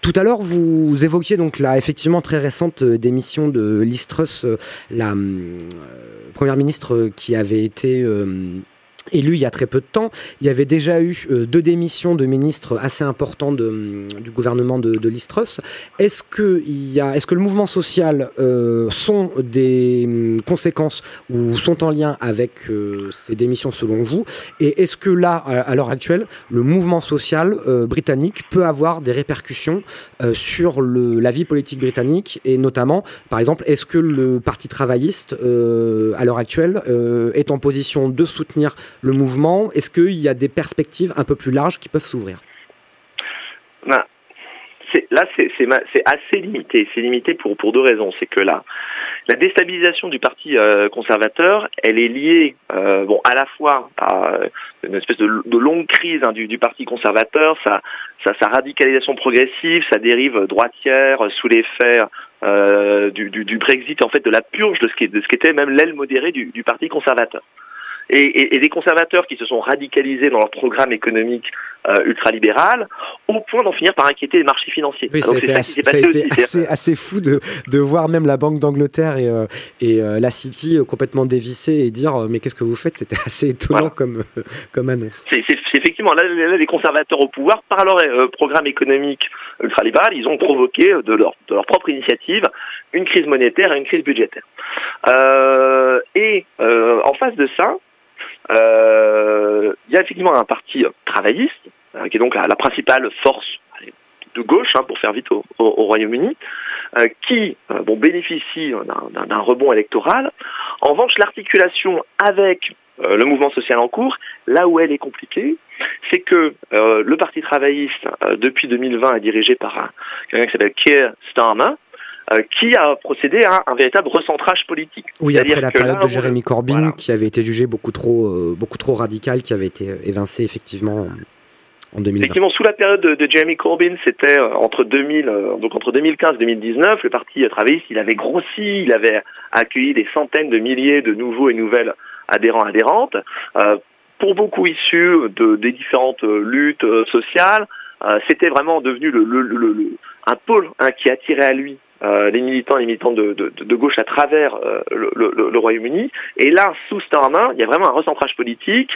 Tout à l'heure, vous évoquiez donc la effectivement très récente euh, démission de Liz euh, la première ministre qui avait été élue il y a très peu de temps. Il y avait déjà eu euh, deux démissions de ministres assez importants du gouvernement de, Truss. Est-ce que, est-ce que le mouvement social euh, sont des hum, conséquences ou sont en lien avec euh, ces démissions selon vous? Et est-ce que là, à, l'heure actuelle, le mouvement social euh, britannique peut avoir des répercussions sur le, la vie politique britannique et notamment, par exemple, est-ce que le Parti travailliste, à l'heure actuelle, est en position de soutenir le mouvement Est-ce qu'il y a des perspectives un peu plus larges qui peuvent s'ouvrir? Ben, là, c'est assez limité. C'est limité pour, deux raisons. C'est que là, la déstabilisation du Parti euh, conservateur, elle est liée euh, bon, à la fois à une espèce de, longue crise hein, du, Parti conservateur, sa, sa, sa radicalisation progressive, sa dérive droitière euh, sous l'effet euh, du, Brexit, en fait, de la purge de ce qui, de ce était même l'aile modérée du Parti conservateur. Et, et, et des conservateurs qui se sont radicalisés dans leur programme économique euh, ultralibéral au point d'en finir par inquiéter les marchés financiers. Oui, Ah, ça été, assez, ça a été assez, assez fou de, de voir même la Banque d'Angleterre et, euh, et euh, la City euh, complètement dévissée et dire mais qu'est-ce que vous faites? C'était assez étonnant comme, comme annonce. C'est effectivement là, là, les conservateurs au pouvoir, par leur programme économique ultralibéral, ils ont provoqué de leur, de leur propre initiative une crise monétaire et une crise budgétaire. Et en face de ça, il y a effectivement un parti euh, travailliste, euh, qui est donc la, principale force de gauche, hein, pour faire vite au, au- au Royaume-Uni, euh, qui euh, bon, bénéficie euh, d'un- rebond électoral. En revanche, l'articulation avec euh, le mouvement social en cours, là où elle est compliquée, c'est que euh, le Parti travailliste, euh, depuis 2020, est dirigé par un- quelqu'un qui s'appelle Keir Starmer, euh, qui a procédé à un véritable recentrage politique. Oui, après la période là de Jérémy Corbyn voilà. qui avait été jugé beaucoup trop, euh, beaucoup trop radical, qui avait été euh, évincé effectivement en 2020. Effectivement, sous la période de, de Jeremy Corbyn, c'était euh, entre 2000, euh, donc entre 2015 et 2019, le parti euh, travailliste, il avait grossi, il avait accueilli des centaines de milliers de nouveaux et nouvelles adhérents adhérentes, euh, pour beaucoup issus de, des différentes euh, luttes euh, sociales. Euh, c'était vraiment devenu le, le, le- le- un pôle hein, qui attirait à lui euh, les militants et les militantes de, gauche à travers euh, le, Royaume-Uni. Et là, sous Starmer, il y a vraiment un recentrage politique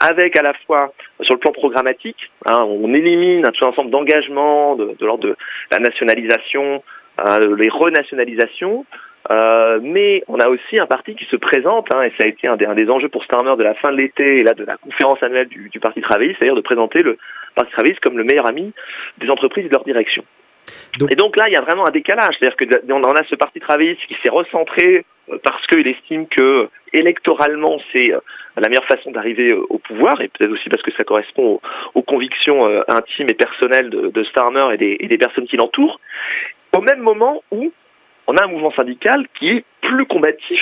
avec à la fois sur le plan programmatique, hein, on élimine un tout ensemble d'engagements de, de l'ordre de la nationalisation, euh, les renationalisations, euh, mais on a aussi un parti qui se présente, hein, et ça a été un des, un des enjeux pour Starmer de la fin de l'été et là de la conférence annuelle du, du Parti travailliste, c'est-à-dire de présenter le Parti travailliste comme le meilleur ami des entreprises et de leur direction. Et donc là, il y a vraiment un décalage, c'est-à-dire que on en a ce Parti travailliste qui s'est recentré euh, parce qu'il estime que électoralement c'est euh, la meilleure façon d'arriver euh, au pouvoir, et peut-être aussi parce que ça correspond aux, convictions euh, intimes et personnelles de, Starmer et des, personnes qui l'entourent, au même moment où on a un mouvement syndical qui est plus combatif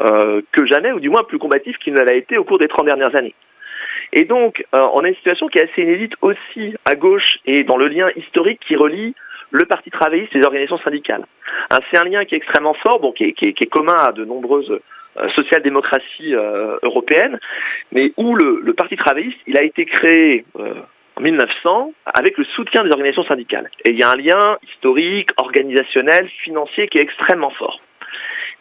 euh, que jamais, ou du moins plus combatif qu'il ne l'a été au cours des 30 dernières années. Et donc, euh, on a une situation qui est assez inédite aussi à gauche et dans le lien historique qui relie le Parti travailliste et les organisations syndicales. Hein, c'est un lien qui est extrêmement fort, bon, qui, est, commun à de nombreuses euh, social-démocraties euh, européennes, mais où le, Parti travailliste, il a été créé euh, en 1900 avec le soutien des organisations syndicales. Et il y a un lien historique, organisationnel, financier qui est extrêmement fort.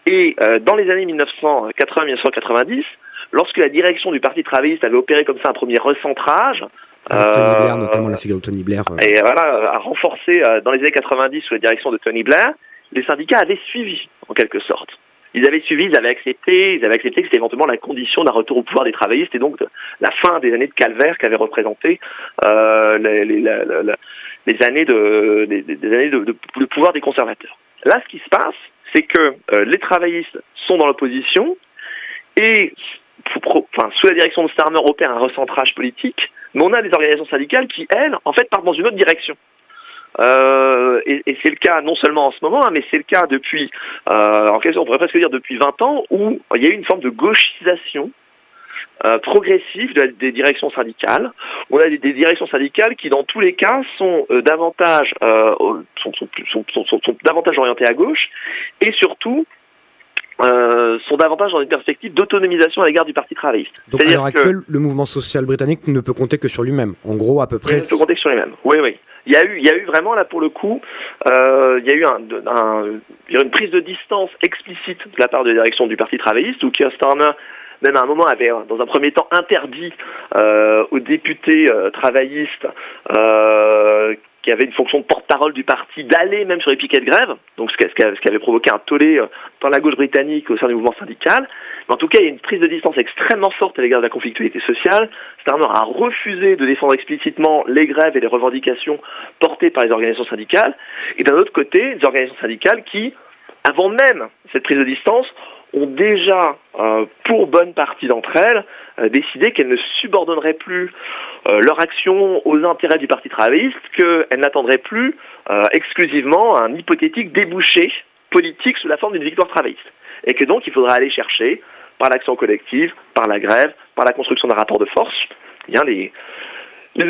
Et dans les années 1980-1990, lorsque la direction du Parti travailliste avait opéré comme ça un premier recentrage, Avec Tony euh, Blair, notamment la figure de Tony Blair. euh, et voilà, a renforcé euh, dans les années 90 sous la direction de Tony Blair, les syndicats avaient suivi, en quelque sorte. Ils avaient suivi, ils avaient accepté, ils avaient accepté que c'était éventuellement la condition d'un retour au pouvoir des travaillistes et donc de la fin des années de calvaire qu'avaient représenté euh, les, les- la- la- la- les années de des, années de, de- de pouvoir des conservateurs. Là, ce qui se passe, c'est que euh, les travaillistes sont dans l'opposition et enfin, sous la direction de Starmer opère un recentrage politique, mais on a des organisations syndicales qui, elles, en fait, partent dans une autre direction. Euh, et c'est le cas non seulement en ce moment, hein, mais c'est le cas depuis, euh, en on pourrait presque dire depuis 20 ans, où il y a eu une forme de gauchisation euh, progressive des directions syndicales. On a des, directions syndicales qui, dans tous les cas, sont euh, davantage sont davantage orientées à gauche et surtout euh, sont davantage dans une perspective d'autonomisation à l'égard du Parti travailliste. Donc à l'heure que- actuelle, le mouvement social britannique ne peut compter que sur lui-même. En gros, à peu près. Oui, le contexte sur les mêmes. Oui, oui. Il y a eu, il y a eu vraiment là pour le coup, euh, il y a eu un, un- il une prise de distance explicite de la part de la direction du Parti travailliste, où Keir Starmer même à un moment avait, dans un premier temps, interdit euh, aux députés euh, travaillistes euh, qui avaient une fonction de porte-parole du parti d'aller même sur les piquets de grève, donc ce qui avait provoqué un tollé euh, dans la gauche britannique au sein du mouvement syndical. Mais en tout cas, il y a une prise de distance extrêmement forte à l'égard de la conflictualité sociale. Starmer a refusé de défendre explicitement les grèves et les revendications portées par les organisations syndicales. Et d'un autre côté, des organisations syndicales qui, avant même cette prise de distance, ont déjà, euh, pour bonne partie d'entre elles, euh, décidé qu'elles ne subordonneraient plus euh, leur action aux intérêts du Parti travailliste, qu'elles n'attendraient plus exclusivement un hypothétique débouché politique sous la forme d'une victoire travailliste. Et que donc il faudra aller chercher, par l'action collective, par la grève, par la construction d'un rapport de force, eh les,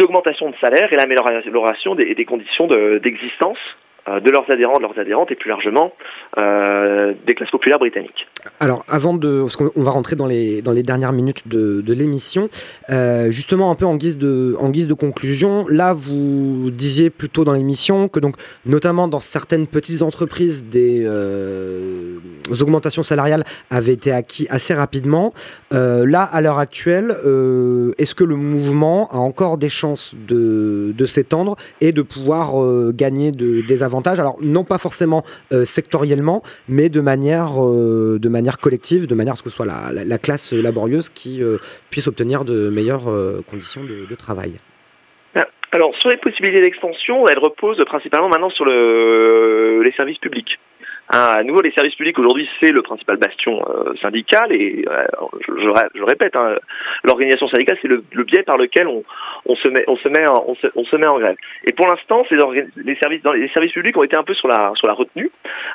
augmentations de salaire et l'amélioration des, conditions de- d'existence de leurs adhérents, de leurs adhérentes et plus largement euh, des classes populaires britanniques. Alors, avant de. Parce qu'on on va rentrer dans les, dans les dernières minutes de, l'émission. euh, justement, un peu en guise, de, en guise de conclusion, là, vous disiez plutôt dans l'émission que, donc, notamment dans certaines petites entreprises, des euh, augmentations salariales avaient été acquis assez rapidement. Euh, là, à l'heure actuelle, euh, est-ce que le mouvement a encore des chances de, de s'étendre et de pouvoir euh, gagner de- des avantages Alors, non pas forcément euh, sectoriellement, mais de manière, euh, de manière collective, de manière à ce que ce soit la, la- la classe laborieuse qui euh, puisse obtenir de meilleures conditions de, de travail. Alors, sur les possibilités d'extension, elles reposent principalement maintenant sur le, les services publics. À nouveau, les services publics aujourd'hui, c'est le principal bastion euh, syndical et euh, je, je ré- je répète, hein, l'organisation syndicale, c'est le, le biais par lequel on, on se met, on se met, en, on se, on se met en grève. Et pour l'instant, les services, dans les services publics ont été un peu sur la, sur la retenue.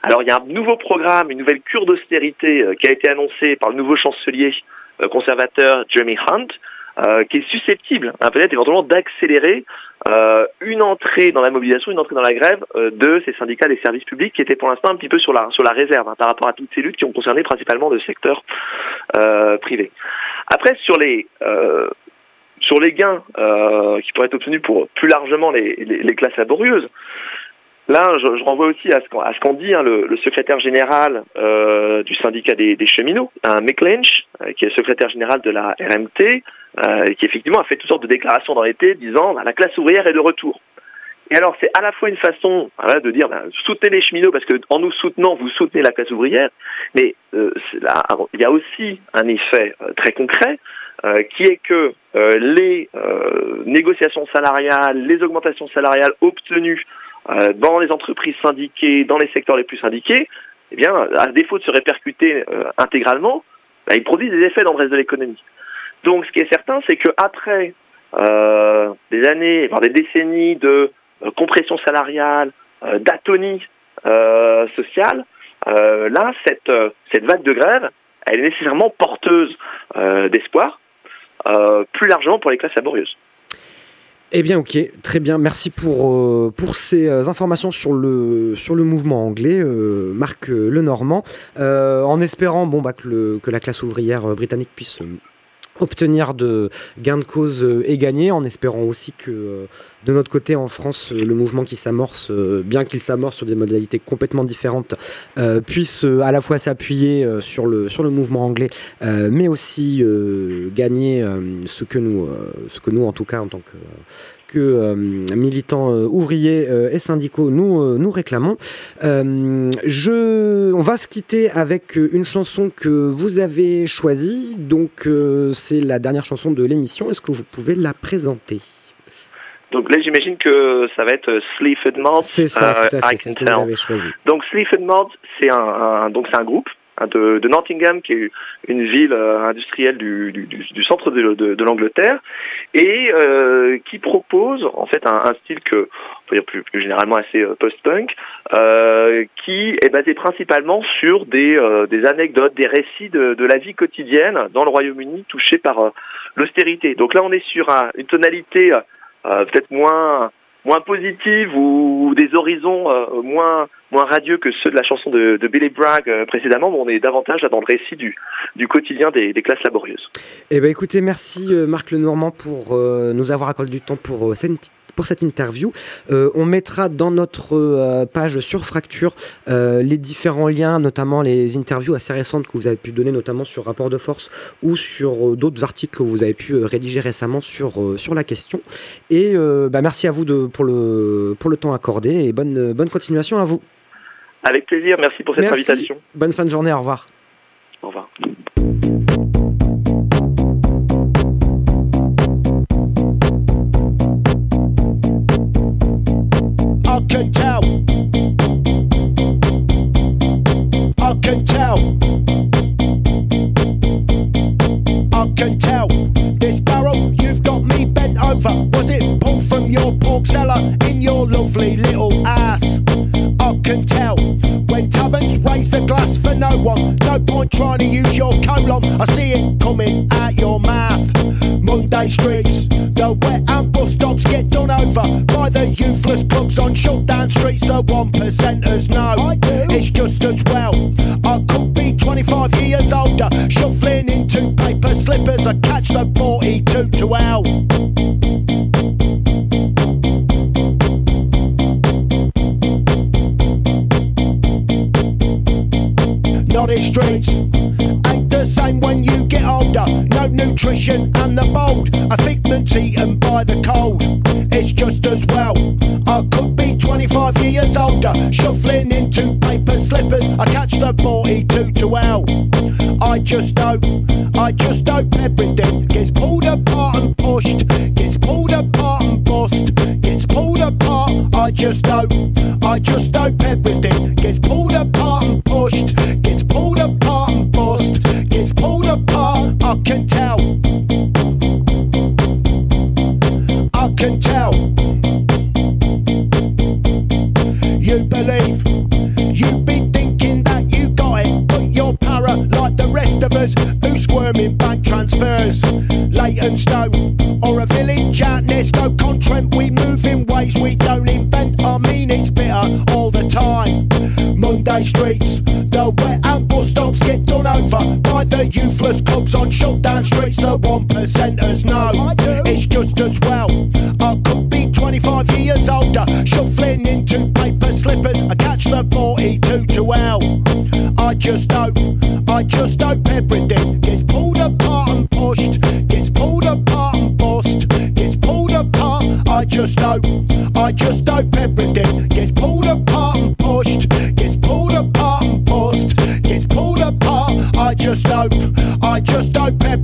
Alors, il y a un nouveau programme, une nouvelle cure d'austérité euh, qui a été annoncée par le nouveau chancelier euh, conservateur Jeremy Hunt, euh, qui est susceptible, hein, peut-être éventuellement, d'accélérer euh, une entrée dans la mobilisation, une entrée dans la grève euh, de ces syndicats des services publics qui étaient pour l'instant un petit peu sur la sur la réserve hein, par rapport à toutes ces luttes qui ont concerné principalement le secteur euh, privé. Après sur les euh, sur les gains euh, qui pourraient être obtenus pour plus largement les, les, les classes laborieuses, Là, je, je renvoie aussi à ce ce qu'en dit hein, le, le secrétaire général euh, du syndicat des, des cheminots, hein, Mick euh, qui est secrétaire général de la RMT, euh, qui effectivement a fait toutes sortes de déclarations dans l'été disant bah, la classe ouvrière est de retour. Et alors, c'est à la fois une façon voilà, de dire bah, soutenez les cheminots parce que en nous soutenant, vous soutenez la classe ouvrière, mais euh, là, il y a aussi un effet euh, très concret euh, qui est que euh, les euh, négociations salariales, les augmentations salariales obtenues dans les entreprises syndiquées, dans les secteurs les plus syndiqués, eh bien, à défaut de se répercuter euh, intégralement, bah, ils produisent des effets dans le reste de l'économie. Donc, ce qui est certain, c'est qu'après euh, des années, voire des décennies de euh, compression salariale, euh, d'atonie euh, sociale, euh, là, cette, euh, cette vague de grève, elle est nécessairement porteuse euh, d'espoir, euh, plus largement pour les classes laborieuses. Eh bien, ok, très bien. Merci pour, euh, pour ces euh, informations sur le, sur le mouvement anglais, euh, Marc euh, Lenormand. En espérant bon, bah, que, le- que la classe ouvrière britannique puisse obtenir de gains de cause euh, et gagner, en espérant aussi que euh, de notre côté en France, euh, le mouvement qui s'amorce, bien qu'il s'amorce sur des modalités complètement différentes, puisse à la fois s'appuyer sur, le, sur le mouvement anglais, mais aussi gagner ce, que nous, ce que nous, en tout cas, en tant que que euh, militants euh, ouvriers euh, et syndicaux nous, euh, nous réclamons. Euh, je, on va se quitter avec une chanson que vous avez choisie. Donc, euh, c'est la dernière chanson de l'émission. Est-ce que vous pouvez la présenter? Donc là, j'imagine que ça va être Sleaford Mods. C'est ça, tout à fait, I Can que vous Tell. avez choisie. Donc Sleaford Mods, c'est un, un- donc c'est un groupe de, de Nottingham, qui est une ville euh, industrielle du, du, du- centre de, de- de l'Angleterre, et euh, qui propose en fait un, un style que on peut dire plus, plus généralement assez euh, post-punk, euh, qui est basé principalement sur des, euh, des anecdotes, des récits de, de la vie quotidienne dans le Royaume-Uni touché par euh, l'austérité. Donc là, on est sur un- une tonalité peut-être moins moins positive ou des horizons moins moins radieux que ceux de la chanson de, Billy Bragg euh, précédemment, mais on est davantage dans le récit du, quotidien des, classes laborieuses. Eh ben, écoutez, merci euh, Marc Lenormand pour euh, nous avoir accordé du temps pour, cette, pour cette interview. On mettra dans notre page sur Fracture les différents liens, notamment les interviews assez récentes que vous avez pu donner, notamment sur Rapport de Force ou sur d'autres articles que vous avez pu rédiger récemment sur, sur la question. Et bah, merci à vous de, pour, le, pour le temps accordé et bonne, bonne continuation à vous. Avec plaisir, merci pour cette Merci. invitation. Bonne fin de journée, au revoir. Au revoir. straight. On shutdown streets. The one percenters know it's just as well. I could be 25 years older, shuffling into paper slippers. I catch the 42 to L. I just hope, I just hope everything gets pulled apart and pushed, gets pulled apart and bust, gets pulled apart. I just hope, I just hope everything gets pulled apart and pushed, gets pulled apart and bust, gets pulled apart. I just hope,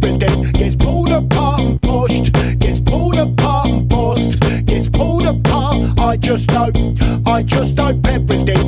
Gets pulled apart and pushed, gets pulled apart and bust, gets pulled apart. I just hope, I just hope everything